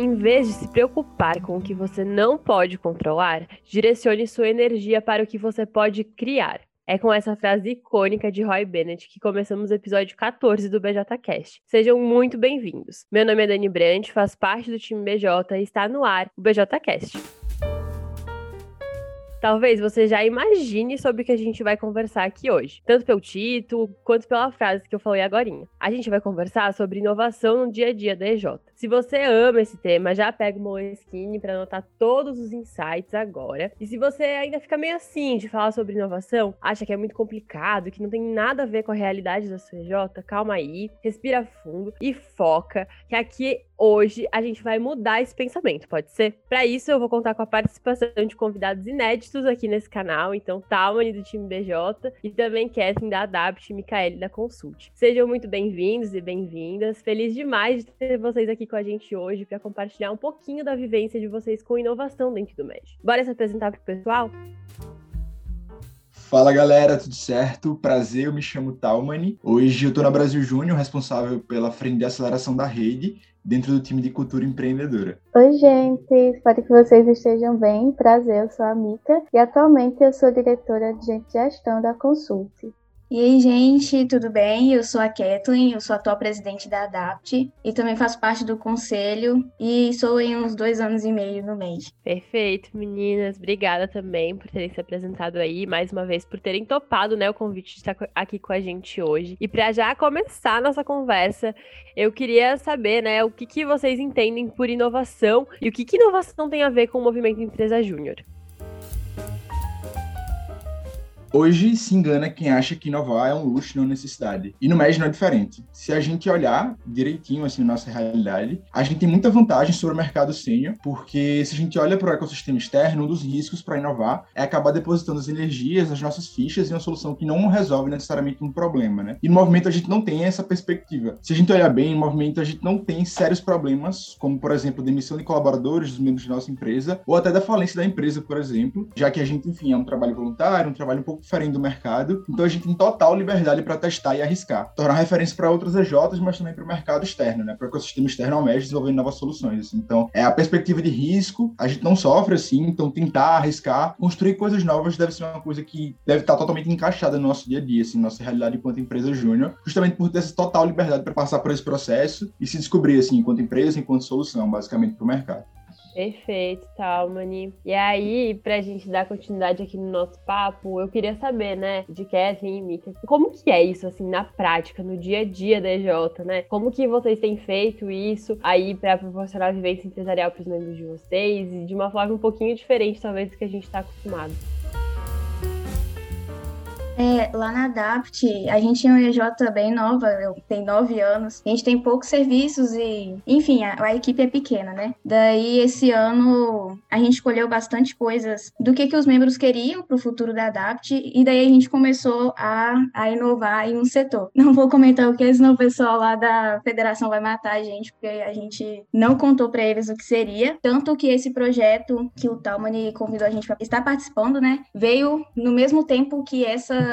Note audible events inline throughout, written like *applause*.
Em vez de se preocupar com o que você não pode controlar, direcione sua energia para o que você pode criar. É com essa frase icônica de Roy Bennett que começamos o episódio 14 do BJCast. Sejam muito bem-vindos. Meu nome é Dani Brandt, faz parte do time BJ e está no ar o BJCast. Talvez você já imagine sobre o que a gente vai conversar aqui hoje, tanto pelo título quanto pela frase que eu falei agora. A gente vai conversar sobre inovação no dia a dia da EJ. Se você ama esse tema, já pega o Moleskine para anotar todos os insights agora. E se você ainda fica meio assim de falar sobre inovação, acha que é muito complicado, que não tem nada a ver com a realidade da sua EJ, calma aí, respira fundo e foca, que aqui hoje a gente vai mudar esse pensamento, pode ser? Para isso, eu vou contar com a participação de convidados inéditos aqui nesse canal, então Talmani do time BJ e também Kathleen da Adapt e Micaele da Consult. Sejam muito bem-vindos e bem-vindas. Feliz demais de ter vocês aqui com a gente hoje para compartilhar um pouquinho da vivência de vocês com inovação dentro do MED. Bora se apresentar pro pessoal? Fala galera, tudo certo? Prazer, eu me chamo Talmani. Hoje eu estou na Brasil Júnior, responsável pela frente de aceleração da rede dentro do time de cultura empreendedora. Oi, gente, espero que vocês estejam bem. Prazer, eu sou a Mika e atualmente eu sou diretora de gestão da Consulte. E aí, gente, tudo bem? Eu sou a Kathleen, eu sou atual presidente da ADAPT e também faço parte do conselho e sou em uns dois anos e meio no mês. Perfeito, meninas. Obrigada também por terem se apresentado aí, mais uma vez por terem topado né, o convite de estar aqui com a gente hoje. E para já começar a nossa conversa, eu queria saber né, o que, que vocês entendem por inovação e o que, que inovação tem a ver com o movimento Empresa Júnior. Hoje se engana quem acha que inovar é um luxo não necessidade. E no MED não é diferente. Se a gente olhar direitinho assim nossa realidade, a gente tem muita vantagem sobre o mercado sênior, porque se a gente olha para o ecossistema externo, um dos riscos para inovar é acabar depositando as energias, as nossas fichas em uma solução que não resolve necessariamente um problema, né? E no movimento a gente não tem essa perspectiva. Se a gente olhar bem, no movimento a gente não tem sérios problemas, como por exemplo, demissão de colaboradores dos membros de nossa empresa, ou até da falência da empresa, por exemplo, já que a gente, enfim, é um trabalho voluntário, um trabalho um pouco diferente do mercado. Então a gente tem total liberdade para testar e arriscar. Tornar referência para outras EJs, mas também para o mercado externo, né? Para o ecossistema externo ao MES desenvolvendo novas soluções. Assim. Então, é a perspectiva de risco, a gente não sofre assim, então tentar arriscar, construir coisas novas deve ser uma coisa que deve estar totalmente encaixada no nosso dia a dia, assim, nossa realidade enquanto empresa júnior, justamente por ter essa total liberdade para passar por esse processo e se descobrir assim, enquanto empresa, enquanto solução, basicamente, para o mercado. Perfeito, Talmani. E aí, pra gente dar continuidade aqui no nosso papo, eu queria saber, né, de Kathleen e Mika, como que é isso, assim, na prática, no dia a dia da EJ, né? Como que vocês têm feito isso aí para proporcionar a vivência empresarial para os membros de vocês e de uma forma um pouquinho diferente, talvez, do que a gente está acostumado? É, lá na Adapt, a gente é uma EJ bem nova, tem nove anos. A gente tem poucos serviços e, enfim, a, a, equipe é pequena, né? Daí, esse ano, a gente escolheu bastante coisas do que, que os membros queriam para o futuro da Adapt e daí a gente começou a, a inovar em um setor. *laughs* Não vou comentar o que, senão o pessoal lá da federação vai matar a gente, porque a gente não contou para eles o que seria. Tanto que esse projeto que o Talmani convidou a gente para estar participando, né, veio no mesmo tempo que essa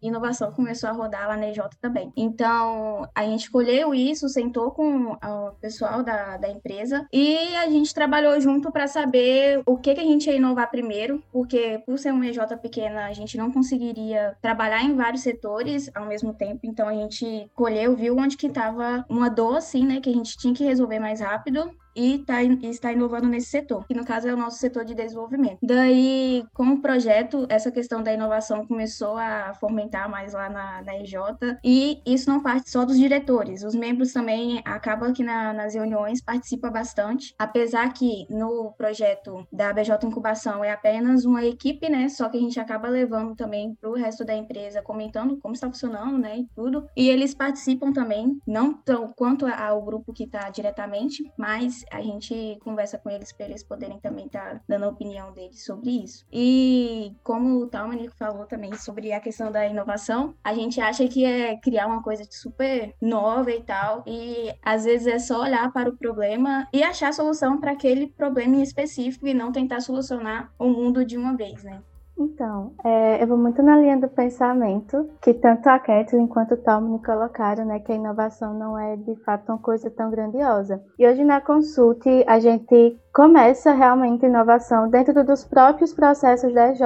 inovação começou a rodar lá na EJ também. Então, a gente escolheu isso, sentou com o pessoal da, da empresa e a gente trabalhou junto para saber o que, que a gente ia inovar primeiro, porque por ser uma EJ pequena, a gente não conseguiria trabalhar em vários setores ao mesmo tempo. Então, a gente colheu, viu onde que estava uma dor, assim, né, que a gente tinha que resolver mais rápido e tá, está inovando nesse setor, que no caso é o nosso setor de desenvolvimento. Daí, com o projeto, essa questão da inovação começou a fomentar mais lá na, na EJ, e isso não parte só dos diretores, os membros também acabam que na, nas reuniões participam bastante, apesar que no projeto da BJ Incubação é apenas uma equipe, né, só que a gente acaba levando também para o resto da empresa, comentando como está funcionando, né, e tudo, e eles participam também, não tão quanto ao grupo que está diretamente, mas a gente conversa com eles para eles poderem também estar tá dando a opinião deles sobre isso. E como o Talmanico falou também sobre a questão da inovação, a gente acha que é criar uma coisa super nova e tal, e às vezes é só olhar para o problema e achar solução para aquele problema em específico e não tentar solucionar o mundo de uma vez, né? Então, é, eu vou muito na linha do pensamento que tanto a Kathleen quanto o Tom me colocaram, né, que a inovação não é de fato uma coisa tão grandiosa. E hoje na Consulte a gente começa realmente inovação dentro dos próprios processos da EJ,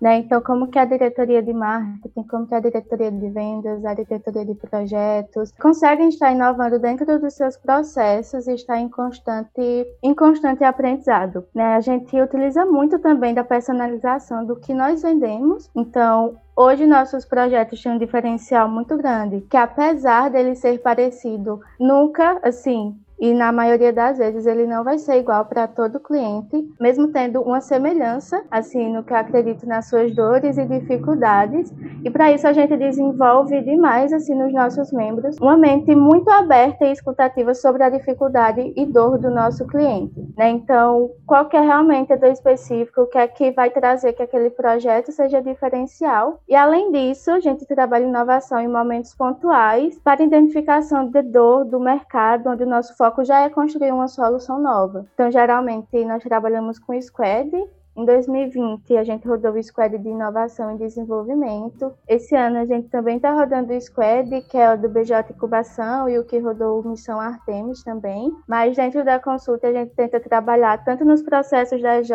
né? Então, como que a diretoria de marketing, como que a diretoria de vendas, a diretoria de projetos conseguem estar inovando dentro dos seus processos e estar em constante, em constante aprendizado, né? A gente utiliza muito também da personalização do que nós vendemos. Então, Hoje nossos projetos têm um diferencial muito grande, que apesar dele ser parecido, nunca assim e na maioria das vezes ele não vai ser igual para todo cliente, mesmo tendo uma semelhança, assim, no que eu acredito nas suas dores e dificuldades. E para isso a gente desenvolve demais, assim, nos nossos membros, uma mente muito aberta e escutativa sobre a dificuldade e dor do nosso cliente, né? Então, qual que é realmente a dor específica, o que é que vai trazer que aquele projeto seja diferencial. E além disso, a gente trabalha inovação em momentos pontuais para identificação de dor do mercado, onde o nosso foco foco já é construir uma solução nova. Então, geralmente, nós trabalhamos com Squad, em 2020, a gente rodou o Squad de Inovação e Desenvolvimento. Esse ano, a gente também está rodando o Squad, que é o do BJ Incubação, e o que rodou Missão Artemis também. Mas dentro da consulta, a gente tenta trabalhar tanto nos processos da EJ,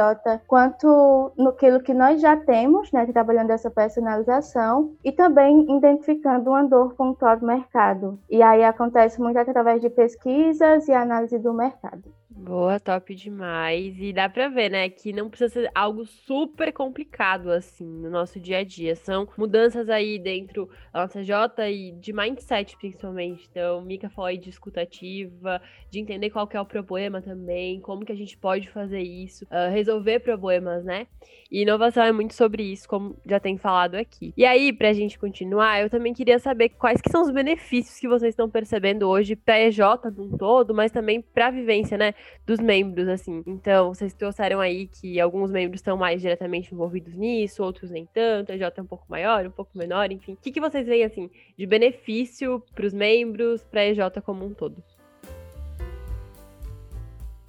quanto no que nós já temos, né, trabalhando essa personalização, e também identificando uma dor pontual do mercado. E aí acontece muito através de pesquisas e análise do mercado. Boa, top demais. E dá pra ver, né, que não precisa ser algo super complicado, assim, no nosso dia a dia. São mudanças aí dentro da nossa J e de mindset, principalmente. Então, Mika falou aí de escutativa, de entender qual que é o problema também, como que a gente pode fazer isso, uh, resolver problemas, né? E inovação é muito sobre isso, como já tem falado aqui. E aí, pra gente continuar, eu também queria saber quais que são os benefícios que vocês estão percebendo hoje pra EJ um todo, mas também pra vivência, né? Dos membros, assim. Então, vocês trouxeram aí que alguns membros estão mais diretamente envolvidos nisso, outros nem tanto, a J é um pouco maior, um pouco menor, enfim. O que, que vocês veem, assim, de benefício para os membros, para a EJ como um todo?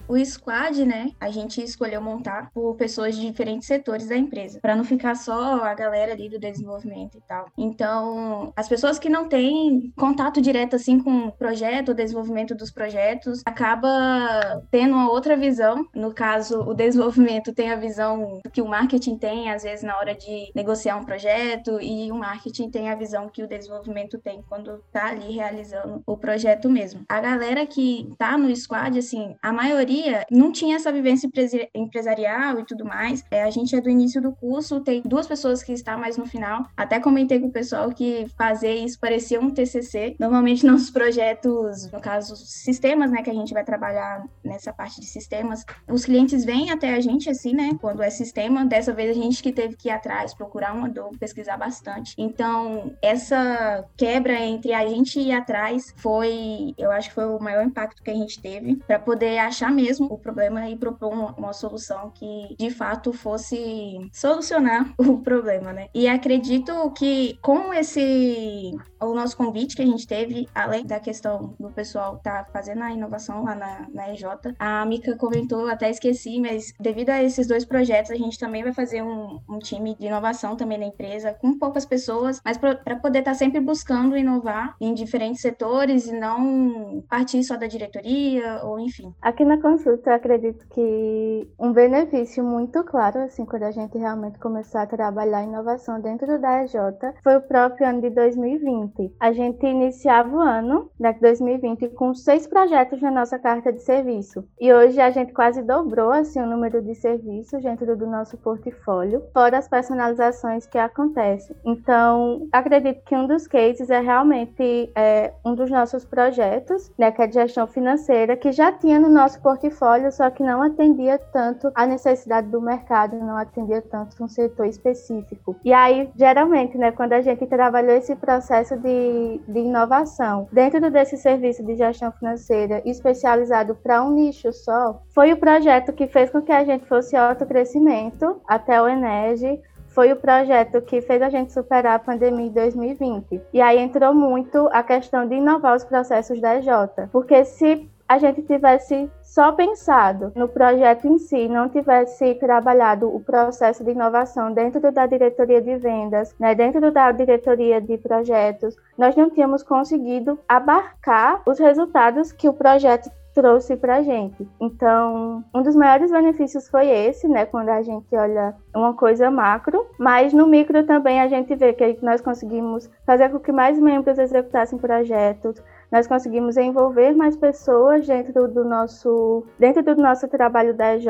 O squad, né, a gente escolheu montar por pessoas de diferentes setores da empresa, para não ficar só a galera ali do desenvolvimento e tal. Então, as pessoas que não têm contato direto assim com o projeto, o desenvolvimento dos projetos, acaba tendo uma outra visão. No caso, o desenvolvimento tem a visão que o marketing tem às vezes na hora de negociar um projeto e o marketing tem a visão que o desenvolvimento tem quando tá ali realizando o projeto mesmo. A galera que tá no squad, assim, a maioria maioria não tinha essa vivência empresarial e tudo mais. É, a gente é do início do curso, tem duas pessoas que estão mais no final. Até comentei com o pessoal que fazer isso parecia um TCC. Normalmente *laughs* nos projetos, no caso, sistemas, né, que a gente vai trabalhar nessa parte de sistemas, os clientes vêm até a gente assim, né, quando é sistema. Dessa vez a gente que teve que ir atrás, procurar uma dor, pesquisar bastante. Então, essa quebra entre a gente ir atrás foi, eu acho que foi o maior impacto que a gente teve para poder achar mesmo mesmo o problema e propor uma, uma solução que de fato fosse solucionar *laughs* o problema, né? E acredito que com esse o nosso convite que a gente teve, além da questão do pessoal tá fazendo a inovação lá na, na EJ, a Mika comentou, até esqueci, mas devido a esses dois projetos, a gente também vai fazer um, um time de inovação também na empresa, com poucas pessoas, mas para poder estar tá sempre buscando inovar em diferentes setores e não partir só da diretoria ou enfim. Aqui na eu acredito que um benefício muito claro, assim, quando a gente realmente começou a trabalhar inovação dentro da EJ, foi o próprio ano de 2020. A gente iniciava o ano, né, 2020, com seis projetos na nossa carta de serviço. E hoje a gente quase dobrou, assim, o número de serviços dentro do nosso portfólio, fora as personalizações que acontecem. Então, acredito que um dos cases é realmente é, um dos nossos projetos, né, que é de gestão financeira, que já tinha no nosso portfólio portfólio, só que não atendia tanto a necessidade do mercado, não atendia tanto um setor específico. E aí, geralmente, né, quando a gente trabalhou esse processo de, de inovação dentro desse serviço de gestão financeira especializado para um nicho só, foi o projeto que fez com que a gente fosse autocrescimento até o Energy foi o projeto que fez a gente superar a pandemia em 2020. E aí entrou muito a questão de inovar os processos da EJ. Porque se a gente tivesse só pensado no projeto em si, não tivesse trabalhado o processo de inovação dentro da diretoria de vendas, né, dentro da diretoria de projetos, nós não tínhamos conseguido abarcar os resultados que o projeto trouxe para a gente. Então, um dos maiores benefícios foi esse, né? Quando a gente olha uma coisa macro, mas no micro também a gente vê que nós conseguimos fazer com que mais membros executassem projetos, nós conseguimos envolver mais pessoas dentro do nosso, dentro do nosso trabalho da EJ.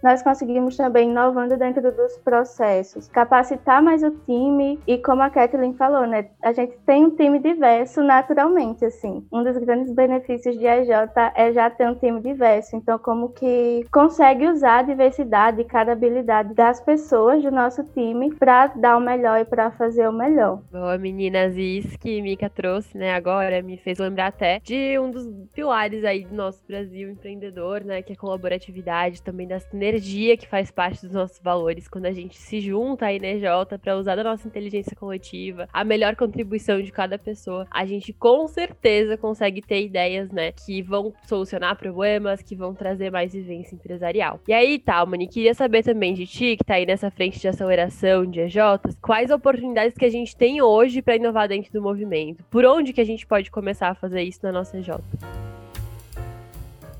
Nós conseguimos também, inovando dentro dos processos, capacitar mais o time e, como a Kathleen falou, né, a gente tem um time diverso naturalmente, assim. Um dos grandes benefícios de EJ é já ter um time diverso. Então, como que consegue usar a diversidade e cada habilidade das pessoas do nosso time para dar o melhor e para fazer o melhor. Boa, meninas, isso que Mika trouxe, né, agora me fez lembrar lembrar até de um dos pilares aí do nosso Brasil empreendedor, né? Que é a colaboratividade, também da sinergia que faz parte dos nossos valores quando a gente se junta aí na EJ para usar da nossa inteligência coletiva, a melhor contribuição de cada pessoa. A gente com certeza consegue ter ideias, né? Que vão solucionar problemas, que vão trazer mais vivência empresarial. E aí, Talmani, queria saber também de ti, que tá aí nessa frente de aceleração de EJs, quais oportunidades que a gente tem hoje para inovar dentro do movimento? Por onde que a gente pode começar a fazer isso na nossa EJ.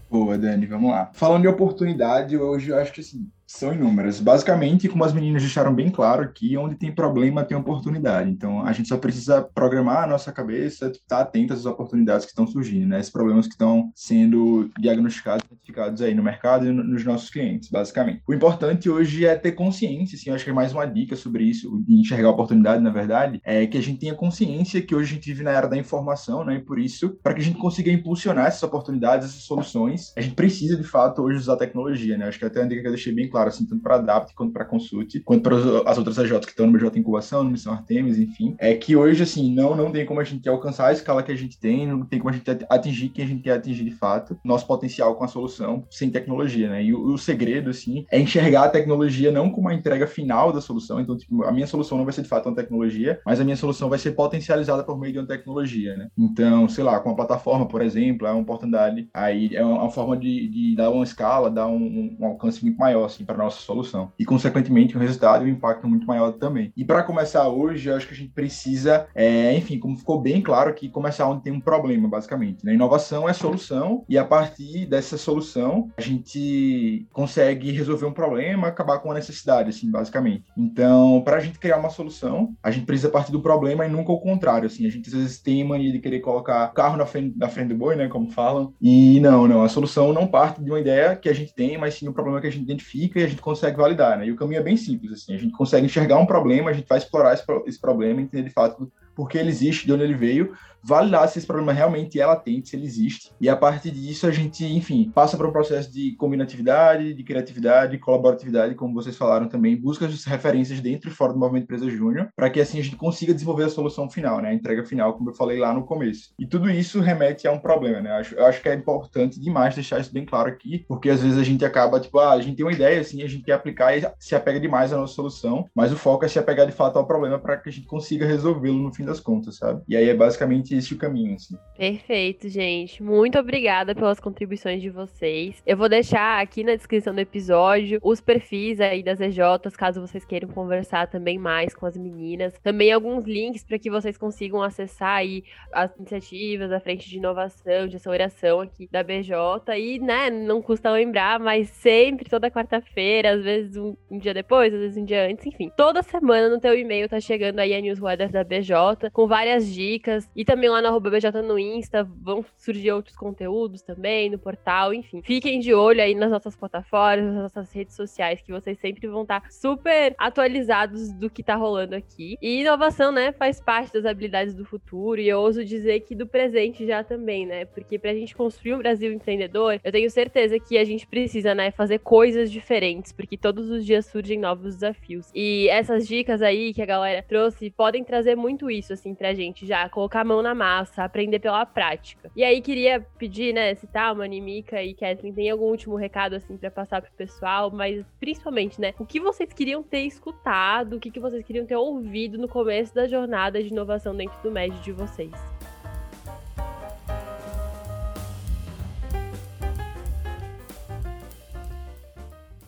Boa, Dani, vamos lá. Falando de oportunidade, hoje eu acho que assim, são inúmeras. Basicamente, como as meninas deixaram bem claro aqui, onde tem problema tem oportunidade. Então, a gente só precisa programar a nossa cabeça, estar tá atento às oportunidades que estão surgindo, né? Esses problemas que estão sendo diagnosticados, identificados aí no mercado e nos nossos clientes, basicamente. O importante hoje é ter consciência, assim, eu acho que é mais uma dica sobre isso, de enxergar oportunidade, na verdade, é que a gente tenha consciência que hoje a gente vive na era da informação, né? E por isso, para que a gente consiga impulsionar essas oportunidades, essas soluções, a gente precisa, de fato, hoje usar tecnologia, né? Acho que até uma dica que eu deixei bem claro, assim, tanto para Adapt quanto para Consult, quanto para as outras AJs que estão no BJ Incubação, no Missão Artemis, enfim, é que hoje, assim, não, não tem como a gente alcançar a escala que a gente tem, não tem como a gente atingir quem a gente quer atingir de fato, nosso potencial com a solução sem tecnologia, né? E o, o segredo, assim, é enxergar a tecnologia não como a entrega final da solução, então, tipo, a minha solução não vai ser de fato uma tecnologia, mas a minha solução vai ser potencializada por meio de uma tecnologia, né? Então, sei lá, com a plataforma, por exemplo, é uma oportunidade, aí é uma, forma de, de dar uma escala, dar um, um alcance muito maior, assim, para nossa solução. E, consequentemente, o resultado e o impacto muito maior também. E para começar hoje, eu acho que a gente precisa, é, enfim, como ficou bem claro aqui, começar onde tem um problema, basicamente. Né? Inovação é solução, e a partir dessa solução, a gente consegue resolver um problema, acabar com uma necessidade, assim, basicamente. Então, para a gente criar uma solução, a gente precisa partir do problema e nunca o contrário, assim. A gente às vezes tem mania de querer colocar carro na frente, na frente do boi, né, como falam. E não, não, a solução não parte de uma ideia que a gente tem, mas sim do problema que a gente identifica e a gente consegue validar, né? E o caminho é bem simples, assim, a gente consegue enxergar um problema, a gente vai explorar esse, esse problema, entender de fato por que ele existe, de onde ele veio, validar se esse problema realmente é latente, se ele existe. E a partir disso, a gente, enfim, passa para um processo de combinatividade, de criatividade, colaboratividade, como vocês falaram também, busca as referências dentro e fora do movimento Empresa Júnior, para que assim a gente consiga desenvolver a solução final, né? A entrega final, como eu falei lá no começo. E tudo isso remete a um problema, né? Eu acho, eu acho que é importante demais deixar isso bem claro aqui, porque às vezes a gente acaba, tipo, ah, a gente tem uma ideia, assim, a gente quer aplicar e se apega demais à nossa solução, mas o foco é se apegar de fato ao problema para que a gente consiga resolvê-lo no fim das contas, sabe? E aí é basicamente esse o caminho, assim. Perfeito, gente. Muito obrigada pelas contribuições de vocês. Eu vou deixar aqui na descrição do episódio os perfis aí das EJs, caso vocês queiram conversar também mais com as meninas. Também alguns links para que vocês consigam acessar aí as iniciativas da frente de inovação, de aceleração aqui da BJ. E, né, não custa lembrar, mas sempre, toda quarta-feira, às vezes um, um dia depois, às vezes um dia antes, enfim. Toda semana no teu e-mail tá chegando aí a newsletter da BJ com várias dicas. E também lá no BJ no Insta vão surgir outros conteúdos também, no portal, enfim. Fiquem de olho aí nas nossas plataformas, nas nossas redes sociais, que vocês sempre vão estar super atualizados do que tá rolando aqui. E inovação, né, faz parte das habilidades do futuro, e eu ouso dizer que do presente já também, né? Porque pra gente construir um Brasil empreendedor, eu tenho certeza que a gente precisa, né, fazer coisas diferentes, porque todos os dias surgem novos desafios. E essas dicas aí que a galera trouxe podem trazer muito isso isso, assim, pra gente já, colocar a mão na massa, aprender pela prática. E aí queria pedir, né, tá, uma Animica e Kathleen, tem algum último recado, assim, para passar pro pessoal, mas principalmente, né, o que vocês queriam ter escutado, o que, que vocês queriam ter ouvido no começo da jornada de inovação dentro do MED de vocês?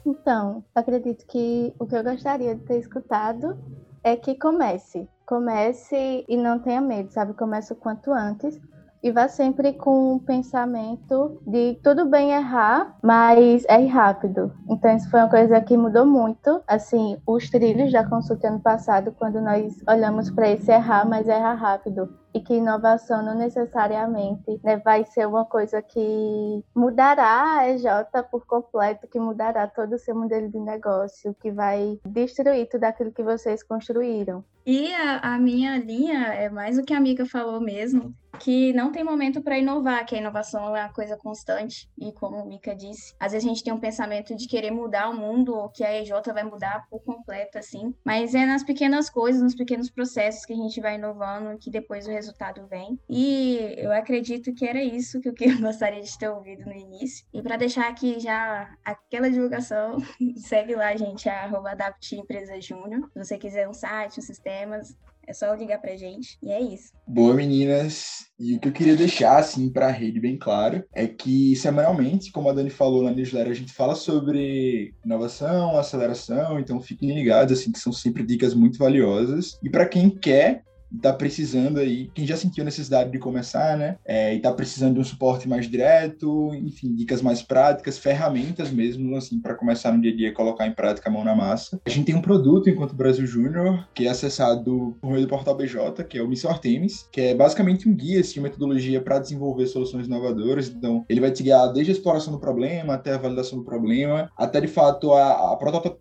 Então, acredito que o que eu gostaria de ter escutado é que comece. Comece e não tenha medo, sabe? Comece o quanto antes e vá sempre com o pensamento de tudo bem errar, mas é rápido. Então isso foi uma coisa que mudou muito. Assim, os trilhos da consulta ano passado, quando nós olhamos para esse errar, mas errar rápido e que inovação não necessariamente né, vai ser uma coisa que mudará a EJ por completo, que mudará todo o seu modelo de negócio, que vai destruir tudo aquilo que vocês construíram. E a, a minha linha é mais o que a amiga falou mesmo, que não tem momento para inovar, que a inovação é uma coisa constante. E como a Mika disse, às vezes a gente tem um pensamento de querer mudar o mundo, ou que a EJ vai mudar por completo, assim. Mas é nas pequenas coisas, nos pequenos processos que a gente vai inovando, que depois o resultado vem. E eu acredito que era isso que eu *laughs* gostaria de ter ouvido no início. E para deixar aqui já aquela divulgação, *laughs* segue lá, gente, a arroba Adapt Empresa Júnior. Se você quiser um site, um sistemas, é só ligar pra gente. E é isso. Boa, meninas. E o que eu queria deixar, assim, pra rede bem claro é que semanalmente, como a Dani falou na newsletter, a gente fala sobre inovação, aceleração, então fiquem ligados, assim, que são sempre dicas muito valiosas. E para quem quer tá precisando aí, quem já sentiu necessidade de começar, né? É, e tá precisando de um suporte mais direto, enfim, dicas mais práticas, ferramentas mesmo, assim, para começar no dia a dia colocar em prática a mão na massa. A gente tem um produto enquanto Brasil Júnior, que é acessado por meio do portal BJ, que é o Missão Artemis, que é basicamente um guia, assim, metodologia para desenvolver soluções inovadoras. Então, ele vai te guiar desde a exploração do problema até a validação do problema, até de fato a, a,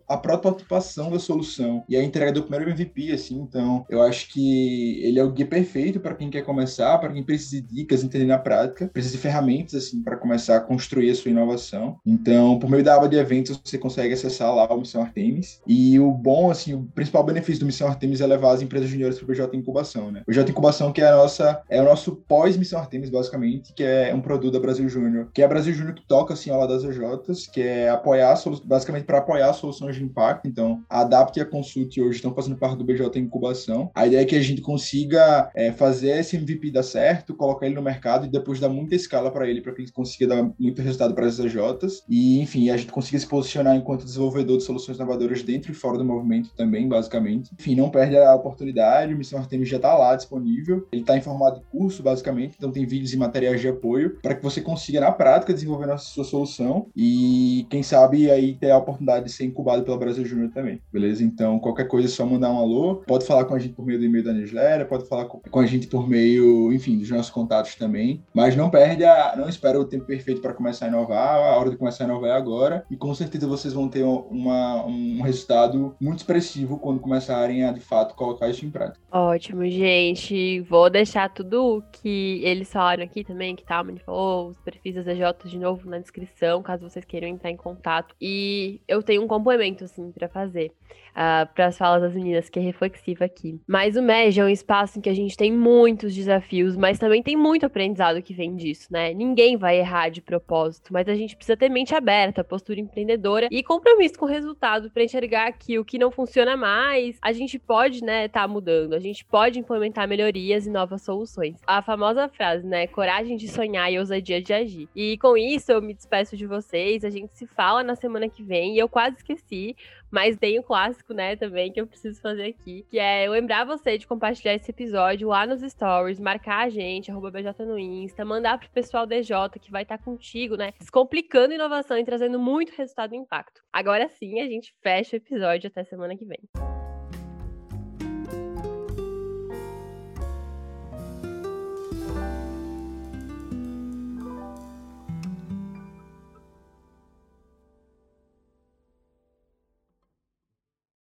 a prototipação da solução e a entrega do primeiro MVP, assim. Então, eu acho que ele é o guia perfeito para quem quer começar, para quem precisa de dicas, entender na prática, precisa de ferramentas assim para começar a construir a sua inovação. Então, por meio da aba de eventos, você consegue acessar lá o Missão Artemis. E o bom, assim, o principal benefício do Missão Artemis é levar as empresas juniores para o BJ Incubação, né? O BJ Incubação que é a nossa é o nosso pós-Missão Artemis basicamente, que é um produto da Brasil Júnior, que é a Brasil Júnior que toca assim ao lado das EJs, que é apoiar basicamente para apoiar soluções de impacto. Então, a Adapt e a Consult hoje estão fazendo parte do BJ Incubação. A ideia é que a gente consiga é, fazer esse MVP dar certo, colocar ele no mercado e depois dar muita escala para ele, para que ele consiga dar muito resultado para as AJs. E, enfim, a gente consiga se posicionar enquanto desenvolvedor de soluções inovadoras dentro e fora do movimento também, basicamente. Enfim, não perde a oportunidade, o Missão Artemis já está lá disponível. Ele está em formato de curso, basicamente, então tem vídeos e materiais de apoio para que você consiga, na prática, desenvolver a sua solução e, quem sabe, aí ter a oportunidade de ser incubado pela Brasil Júnior também, beleza? Então, qualquer coisa é só mandar um alô. Pode falar com a gente por meio do e-mail da newsletter newsletter, pode falar com, com, a gente por meio, enfim, dos nossos contatos também. Mas não perde a. Não espera o tempo perfeito para começar a inovar. A hora de começar a inovar é agora. E com certeza vocês vão ter uma, um resultado muito expressivo quando começarem a, de fato, colocar isso em prática. Ótimo, gente. Vou deixar tudo que eles falaram aqui também, que tá, falou, os perfis das EJ de novo na descrição, caso vocês queiram entrar em contato. E eu tenho um complemento, assim, para fazer uh, ah, para as falas das meninas, que é reflexiva aqui. Mas o MEG é um espaço em que a gente tem muitos desafios, mas também tem muito aprendizado que vem disso, né? Ninguém vai errar de propósito, mas a gente precisa ter mente aberta, postura empreendedora e compromisso com o resultado para enxergar que o que não funciona mais, a gente pode, né, tá mudando, a gente pode implementar melhorias e novas soluções. A famosa frase, né, coragem de sonhar e ousadia de agir. E com isso eu me despeço de vocês, a gente se fala na semana que vem e eu quase esqueci, mas tem o clássico, né, também, que eu preciso fazer aqui, que é lembrar você de compartilhar esse episódio lá nos stories, marcar a gente, arroba BJ no Insta, mandar pro pessoal DJ que vai estar tá contigo, né, descomplicando inovação e trazendo muito resultado e impacto. Agora sim, a gente fecha o episódio até semana que vem.